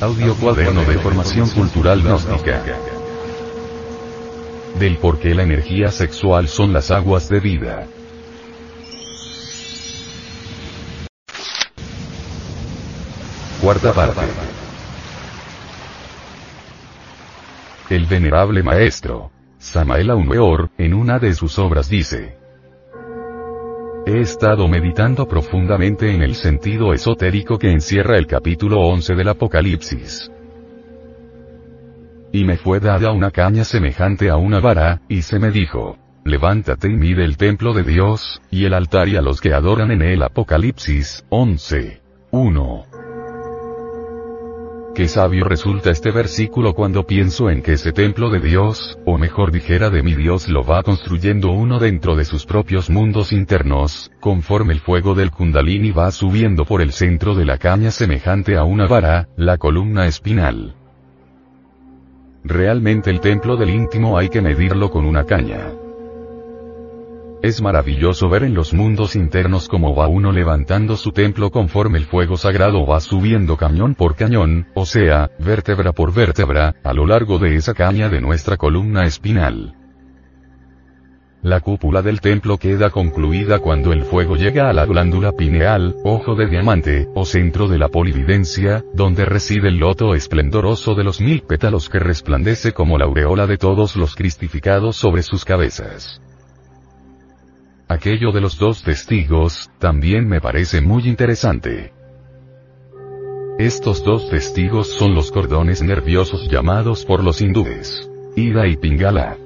Audio Cuaderno de Formación Cultural Gnóstica. Del por qué la energía sexual son las aguas de vida. Cuarta parte. El venerable maestro, Samael Aumeor, en una de sus obras dice, He estado meditando profundamente en el sentido esotérico que encierra el capítulo 11 del Apocalipsis. Y me fue dada una caña semejante a una vara, y se me dijo, levántate y mide el templo de Dios, y el altar y a los que adoran en él Apocalipsis 11. 1. Qué sabio resulta este versículo cuando pienso en que ese templo de Dios, o mejor dijera de mi Dios lo va construyendo uno dentro de sus propios mundos internos, conforme el fuego del kundalini va subiendo por el centro de la caña semejante a una vara, la columna espinal. Realmente el templo del íntimo hay que medirlo con una caña. Es maravilloso ver en los mundos internos cómo va uno levantando su templo conforme el fuego sagrado va subiendo cañón por cañón, o sea, vértebra por vértebra, a lo largo de esa caña de nuestra columna espinal. La cúpula del templo queda concluida cuando el fuego llega a la glándula pineal, ojo de diamante, o centro de la polividencia, donde reside el loto esplendoroso de los mil pétalos que resplandece como la aureola de todos los cristificados sobre sus cabezas. Aquello de los dos testigos, también me parece muy interesante. Estos dos testigos son los cordones nerviosos llamados por los hindúes. Ida y Pingala.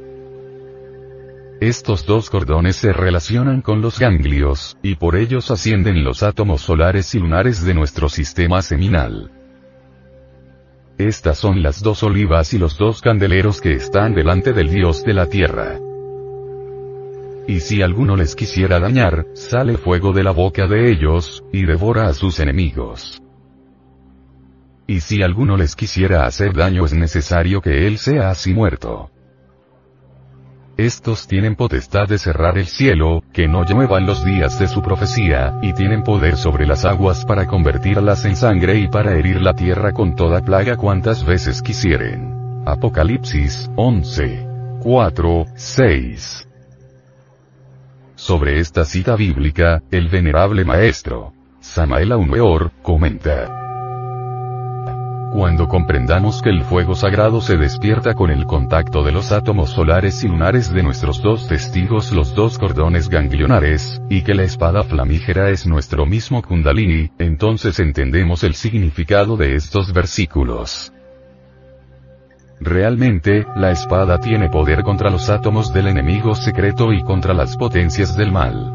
Estos dos cordones se relacionan con los ganglios, y por ellos ascienden los átomos solares y lunares de nuestro sistema seminal. Estas son las dos olivas y los dos candeleros que están delante del Dios de la tierra. Y si alguno les quisiera dañar, sale fuego de la boca de ellos, y devora a sus enemigos. Y si alguno les quisiera hacer daño es necesario que él sea así muerto. Estos tienen potestad de cerrar el cielo, que no lluevan los días de su profecía, y tienen poder sobre las aguas para convertirlas en sangre y para herir la tierra con toda plaga cuantas veces quisieren. Apocalipsis 11. 4, 6. Sobre esta cita bíblica, el venerable maestro, Samael Aumeor, comenta. Cuando comprendamos que el fuego sagrado se despierta con el contacto de los átomos solares y lunares de nuestros dos testigos los dos cordones ganglionares, y que la espada flamígera es nuestro mismo kundalini, entonces entendemos el significado de estos versículos. Realmente, la espada tiene poder contra los átomos del enemigo secreto y contra las potencias del mal.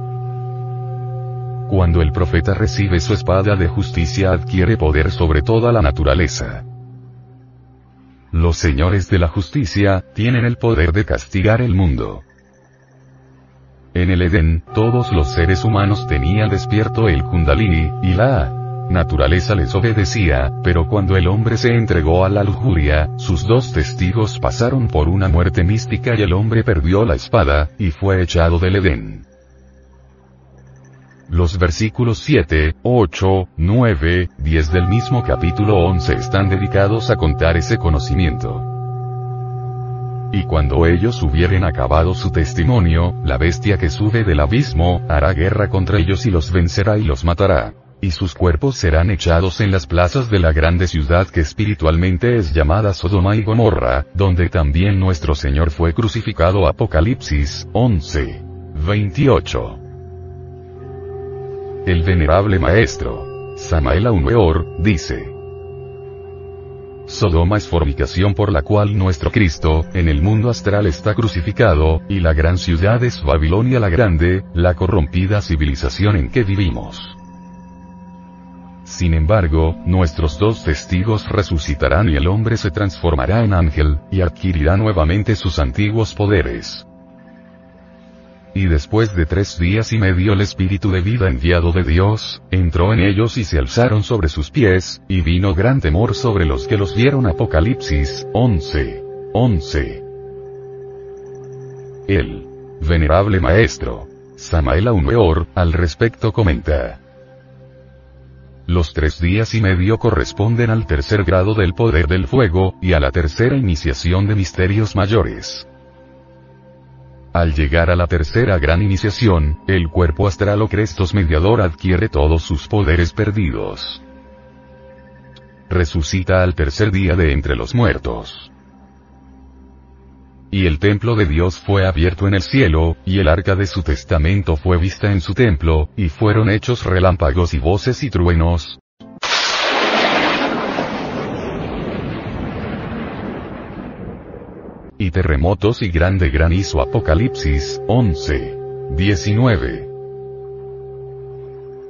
Cuando el profeta recibe su espada de justicia adquiere poder sobre toda la naturaleza. Los señores de la justicia, tienen el poder de castigar el mundo. En el Edén, todos los seres humanos tenían despierto el kundalini, y la naturaleza les obedecía, pero cuando el hombre se entregó a la lujuria, sus dos testigos pasaron por una muerte mística y el hombre perdió la espada, y fue echado del Edén. Los versículos 7, 8, 9, 10 del mismo capítulo 11 están dedicados a contar ese conocimiento. Y cuando ellos hubieren acabado su testimonio, la bestia que sube del abismo, hará guerra contra ellos y los vencerá y los matará y sus cuerpos serán echados en las plazas de la grande ciudad que espiritualmente es llamada Sodoma y Gomorra, donde también nuestro Señor fue crucificado Apocalipsis 11. 28. El venerable maestro, Samael Aumeor, dice, Sodoma es fornicación por la cual nuestro Cristo, en el mundo astral está crucificado, y la gran ciudad es Babilonia la Grande, la corrompida civilización en que vivimos. Sin embargo, nuestros dos testigos resucitarán y el hombre se transformará en ángel, y adquirirá nuevamente sus antiguos poderes. Y después de tres días y medio el espíritu de vida enviado de Dios, entró en ellos y se alzaron sobre sus pies, y vino gran temor sobre los que los vieron Apocalipsis 11. 11. El venerable maestro, Samael Aumeor, al respecto comenta. Los tres días y medio corresponden al tercer grado del poder del fuego, y a la tercera iniciación de misterios mayores. Al llegar a la tercera gran iniciación, el cuerpo astral o Crestos mediador adquiere todos sus poderes perdidos. Resucita al tercer día de entre los muertos. Y el templo de Dios fue abierto en el cielo, y el arca de su testamento fue vista en su templo, y fueron hechos relámpagos y voces y truenos, y terremotos y grande granizo Apocalipsis 11. 19.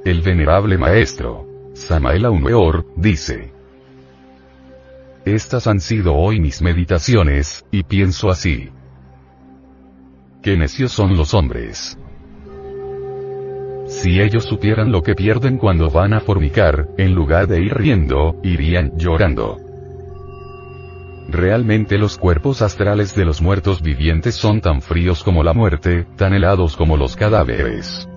El venerable maestro, Samael Aumeor, dice, Estas han sido hoy mis meditaciones, y pienso así. Qué necios son los hombres. Si ellos supieran lo que pierden cuando van a fornicar, en lugar de ir riendo, irían llorando. Realmente los cuerpos astrales de los muertos vivientes son tan fríos como la muerte, tan helados como los cadáveres.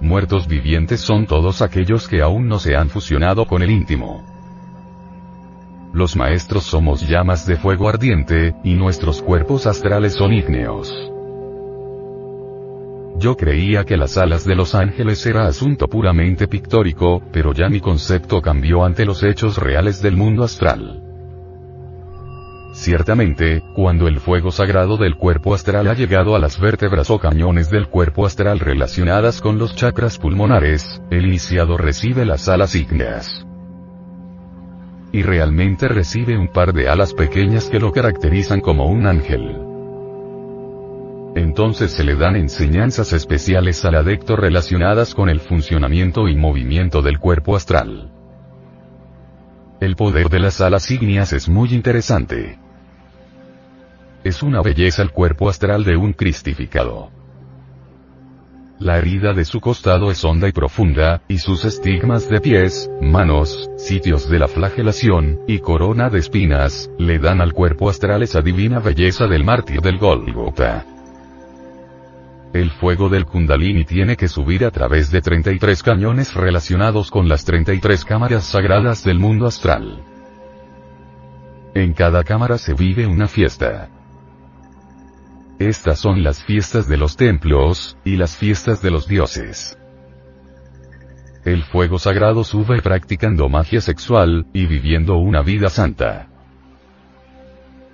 Muertos vivientes son todos aquellos que aún no se han fusionado con el íntimo. Los maestros somos llamas de fuego ardiente, y nuestros cuerpos astrales son ígneos. Yo creía que las alas de los ángeles era asunto puramente pictórico, pero ya mi concepto cambió ante los hechos reales del mundo astral. Ciertamente, cuando el fuego sagrado del cuerpo astral ha llegado a las vértebras o cañones del cuerpo astral relacionadas con los chakras pulmonares, el iniciado recibe las alas ígneas. Y realmente recibe un par de alas pequeñas que lo caracterizan como un ángel. Entonces se le dan enseñanzas especiales al adecto relacionadas con el funcionamiento y movimiento del cuerpo astral. El poder de las alas ígneas es muy interesante. Es una belleza el cuerpo astral de un cristificado. La herida de su costado es honda y profunda, y sus estigmas de pies, manos, sitios de la flagelación, y corona de espinas, le dan al cuerpo astral esa divina belleza del mártir del Golgota. El fuego del Kundalini tiene que subir a través de 33 cañones relacionados con las 33 cámaras sagradas del mundo astral. En cada cámara se vive una fiesta. Estas son las fiestas de los templos, y las fiestas de los dioses. El fuego sagrado sube practicando magia sexual, y viviendo una vida santa.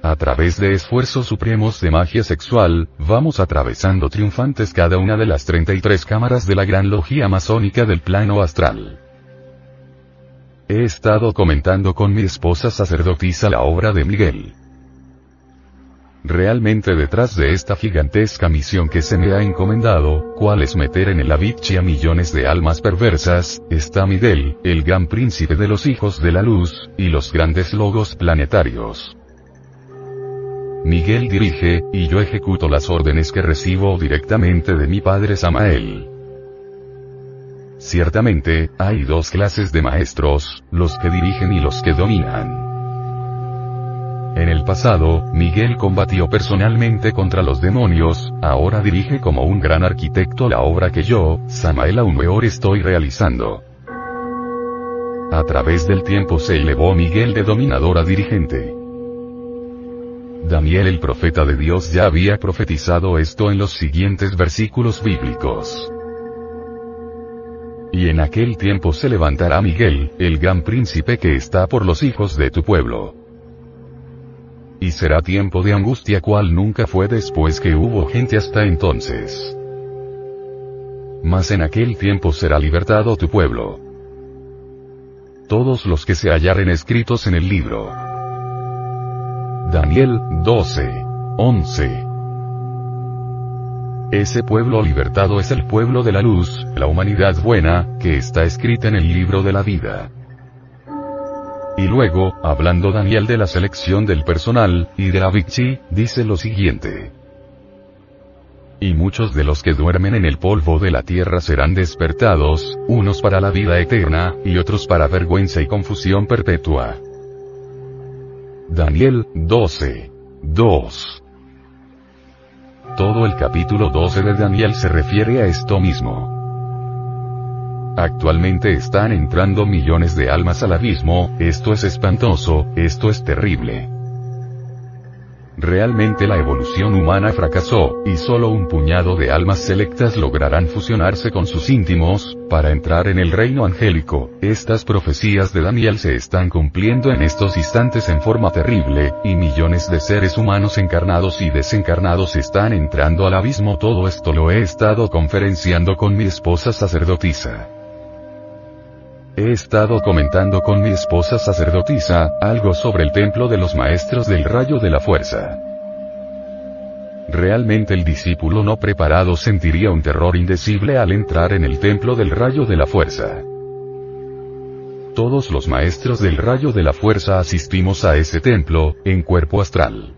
A través de esfuerzos supremos de magia sexual, vamos atravesando triunfantes cada una de las 33 cámaras de la gran logia masónica del plano astral. He estado comentando con mi esposa sacerdotisa la obra de Miguel. Realmente detrás de esta gigantesca misión que se me ha encomendado, cual es meter en el Avicii a millones de almas perversas, está Miguel, el gran príncipe de los hijos de la luz, y los grandes logos planetarios. Miguel dirige, y yo ejecuto las órdenes que recibo directamente de mi padre Samael. Ciertamente, hay dos clases de maestros, los que dirigen y los que dominan. En el pasado, Miguel combatió personalmente contra los demonios, ahora dirige como un gran arquitecto la obra que yo, Samael Aumeor estoy realizando. A través del tiempo se elevó Miguel de dominador a dirigente. Daniel el profeta de Dios ya había profetizado esto en los siguientes versículos bíblicos. Y en aquel tiempo se levantará Miguel, el gran príncipe que está por los hijos de tu pueblo. Y será tiempo de angustia cual nunca fue después que hubo gente hasta entonces. Mas en aquel tiempo será libertado tu pueblo. Todos los que se hallaren escritos en el libro. Daniel 12. 11. Ese pueblo libertado es el pueblo de la luz, la humanidad buena, que está escrita en el libro de la vida. Y luego, hablando Daniel de la selección del personal, y de la dice lo siguiente. Y muchos de los que duermen en el polvo de la tierra serán despertados, unos para la vida eterna, y otros para vergüenza y confusión perpetua. Daniel 12. 2. Todo el capítulo 12 de Daniel se refiere a esto mismo. Actualmente están entrando millones de almas al abismo, esto es espantoso, esto es terrible. Realmente la evolución humana fracasó, y solo un puñado de almas selectas lograrán fusionarse con sus íntimos, para entrar en el reino angélico. Estas profecías de Daniel se están cumpliendo en estos instantes en forma terrible, y millones de seres humanos encarnados y desencarnados están entrando al abismo. Todo esto lo he estado conferenciando con mi esposa sacerdotisa. He estado comentando con mi esposa sacerdotisa, algo sobre el templo de los maestros del rayo de la fuerza. Realmente el discípulo no preparado sentiría un terror indecible al entrar en el templo del rayo de la fuerza. Todos los maestros del rayo de la fuerza asistimos a ese templo, en cuerpo astral.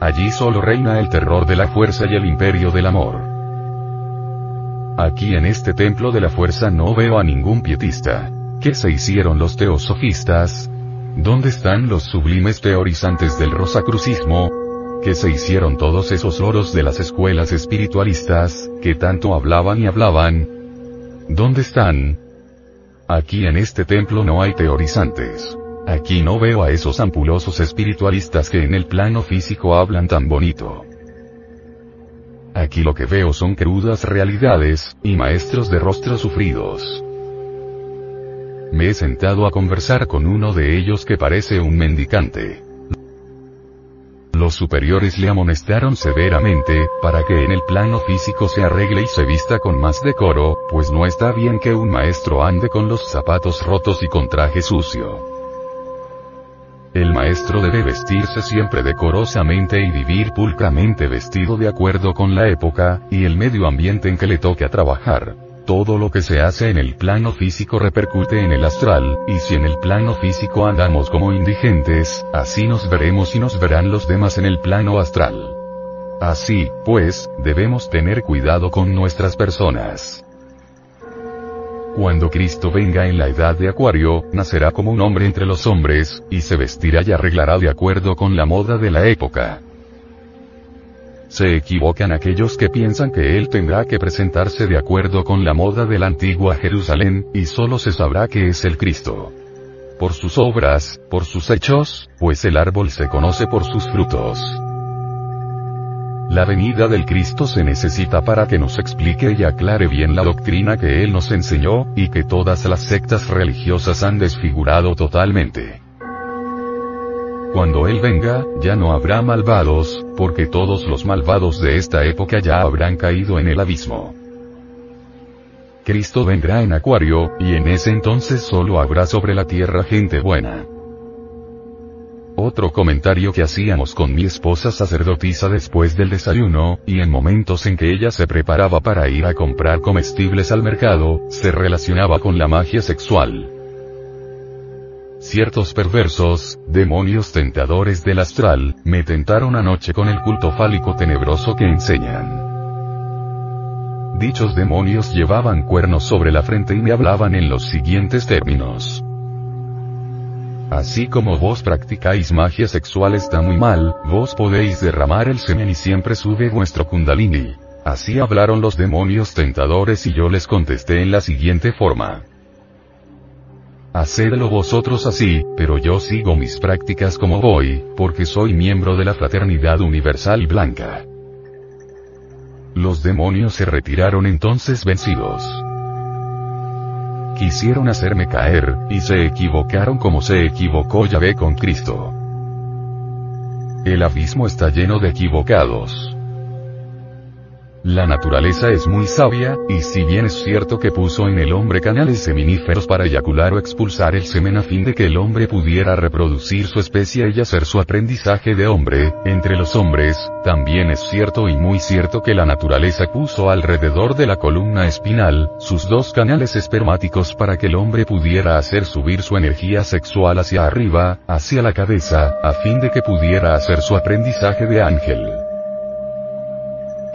Allí solo reina el terror de la fuerza y el imperio del amor. Aquí en este templo de la fuerza no veo a ningún pietista. ¿Qué se hicieron los teosofistas? ¿Dónde están los sublimes teorizantes del rosacrucismo? ¿Qué se hicieron todos esos oros de las escuelas espiritualistas, que tanto hablaban y hablaban? ¿Dónde están? Aquí en este templo no hay teorizantes. Aquí no veo a esos ampulosos espiritualistas que en el plano físico hablan tan bonito. Aquí lo que veo son crudas realidades, y maestros de rostros sufridos. Me he sentado a conversar con uno de ellos que parece un mendicante. Los superiores le amonestaron severamente, para que en el plano físico se arregle y se vista con más decoro, pues no está bien que un maestro ande con los zapatos rotos y con traje sucio. El maestro debe vestirse siempre decorosamente y vivir pulcramente vestido de acuerdo con la época, y el medio ambiente en que le toque a trabajar. Todo lo que se hace en el plano físico repercute en el astral, y si en el plano físico andamos como indigentes, así nos veremos y nos verán los demás en el plano astral. Así, pues, debemos tener cuidado con nuestras personas. Cuando Cristo venga en la edad de Acuario, nacerá como un hombre entre los hombres, y se vestirá y arreglará de acuerdo con la moda de la época. Se equivocan aquellos que piensan que él tendrá que presentarse de acuerdo con la moda de la antigua Jerusalén, y solo se sabrá que es el Cristo. Por sus obras, por sus hechos, pues el árbol se conoce por sus frutos. La venida del Cristo se necesita para que nos explique y aclare bien la doctrina que Él nos enseñó, y que todas las sectas religiosas han desfigurado totalmente. Cuando Él venga, ya no habrá malvados, porque todos los malvados de esta época ya habrán caído en el abismo. Cristo vendrá en Acuario, y en ese entonces solo habrá sobre la tierra gente buena. Otro comentario que hacíamos con mi esposa sacerdotisa después del desayuno, y en momentos en que ella se preparaba para ir a comprar comestibles al mercado, se relacionaba con la magia sexual. Ciertos perversos, demonios tentadores del astral, me tentaron anoche con el culto fálico tenebroso que enseñan. Dichos demonios llevaban cuernos sobre la frente y me hablaban en los siguientes términos. Así como vos practicáis magia sexual está muy mal, vos podéis derramar el semen y siempre sube vuestro kundalini. Así hablaron los demonios tentadores y yo les contesté en la siguiente forma. Hacedlo vosotros así, pero yo sigo mis prácticas como voy, porque soy miembro de la Fraternidad Universal Blanca. Los demonios se retiraron entonces vencidos. Quisieron hacerme caer, y se equivocaron como se equivocó Yahvé con Cristo. El abismo está lleno de equivocados. La naturaleza es muy sabia, y si bien es cierto que puso en el hombre canales seminíferos para eyacular o expulsar el semen a fin de que el hombre pudiera reproducir su especie y hacer su aprendizaje de hombre, entre los hombres, también es cierto y muy cierto que la naturaleza puso alrededor de la columna espinal, sus dos canales espermáticos para que el hombre pudiera hacer subir su energía sexual hacia arriba, hacia la cabeza, a fin de que pudiera hacer su aprendizaje de ángel.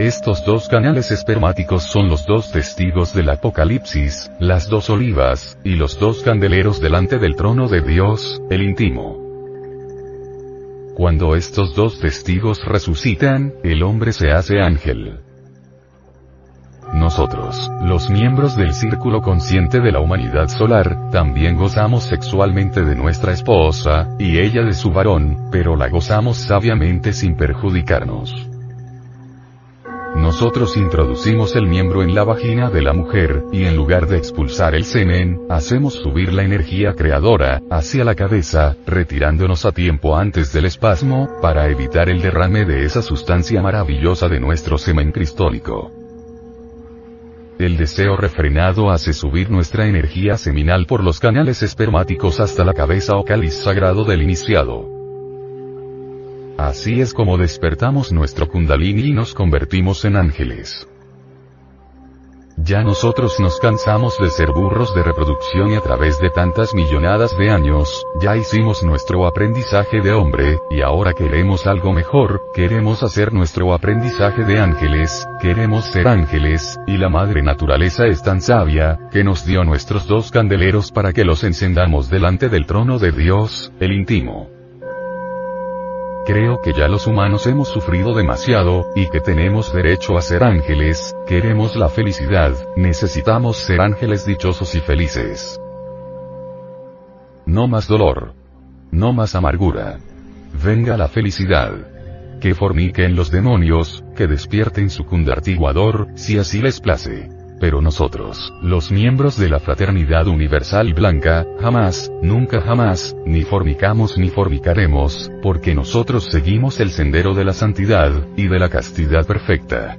Estos dos canales espermáticos son los dos testigos del Apocalipsis, las dos olivas, y los dos candeleros delante del trono de Dios, el íntimo. Cuando estos dos testigos resucitan, el hombre se hace ángel. Nosotros, los miembros del círculo consciente de la humanidad solar, también gozamos sexualmente de nuestra esposa, y ella de su varón, pero la gozamos sabiamente sin perjudicarnos. Nosotros introducimos el miembro en la vagina de la mujer, y en lugar de expulsar el semen, hacemos subir la energía creadora, hacia la cabeza, retirándonos a tiempo antes del espasmo, para evitar el derrame de esa sustancia maravillosa de nuestro semen cristólico. El deseo refrenado hace subir nuestra energía seminal por los canales espermáticos hasta la cabeza o cáliz sagrado del iniciado. Así es como despertamos nuestro kundalini y nos convertimos en ángeles. Ya nosotros nos cansamos de ser burros de reproducción y a través de tantas millonadas de años, ya hicimos nuestro aprendizaje de hombre, y ahora queremos algo mejor, queremos hacer nuestro aprendizaje de ángeles, queremos ser ángeles, y la madre naturaleza es tan sabia, que nos dio nuestros dos candeleros para que los encendamos delante del trono de Dios, el íntimo. Creo que ya los humanos hemos sufrido demasiado, y que tenemos derecho a ser ángeles, queremos la felicidad, necesitamos ser ángeles dichosos y felices. No más dolor. No más amargura. Venga la felicidad. Que forniquen los demonios, que despierten su cundartiguador, si así les place. Pero nosotros, los miembros de la Fraternidad Universal Blanca, jamás, nunca jamás, ni fornicamos ni fornicaremos, porque nosotros seguimos el sendero de la santidad, y de la castidad perfecta.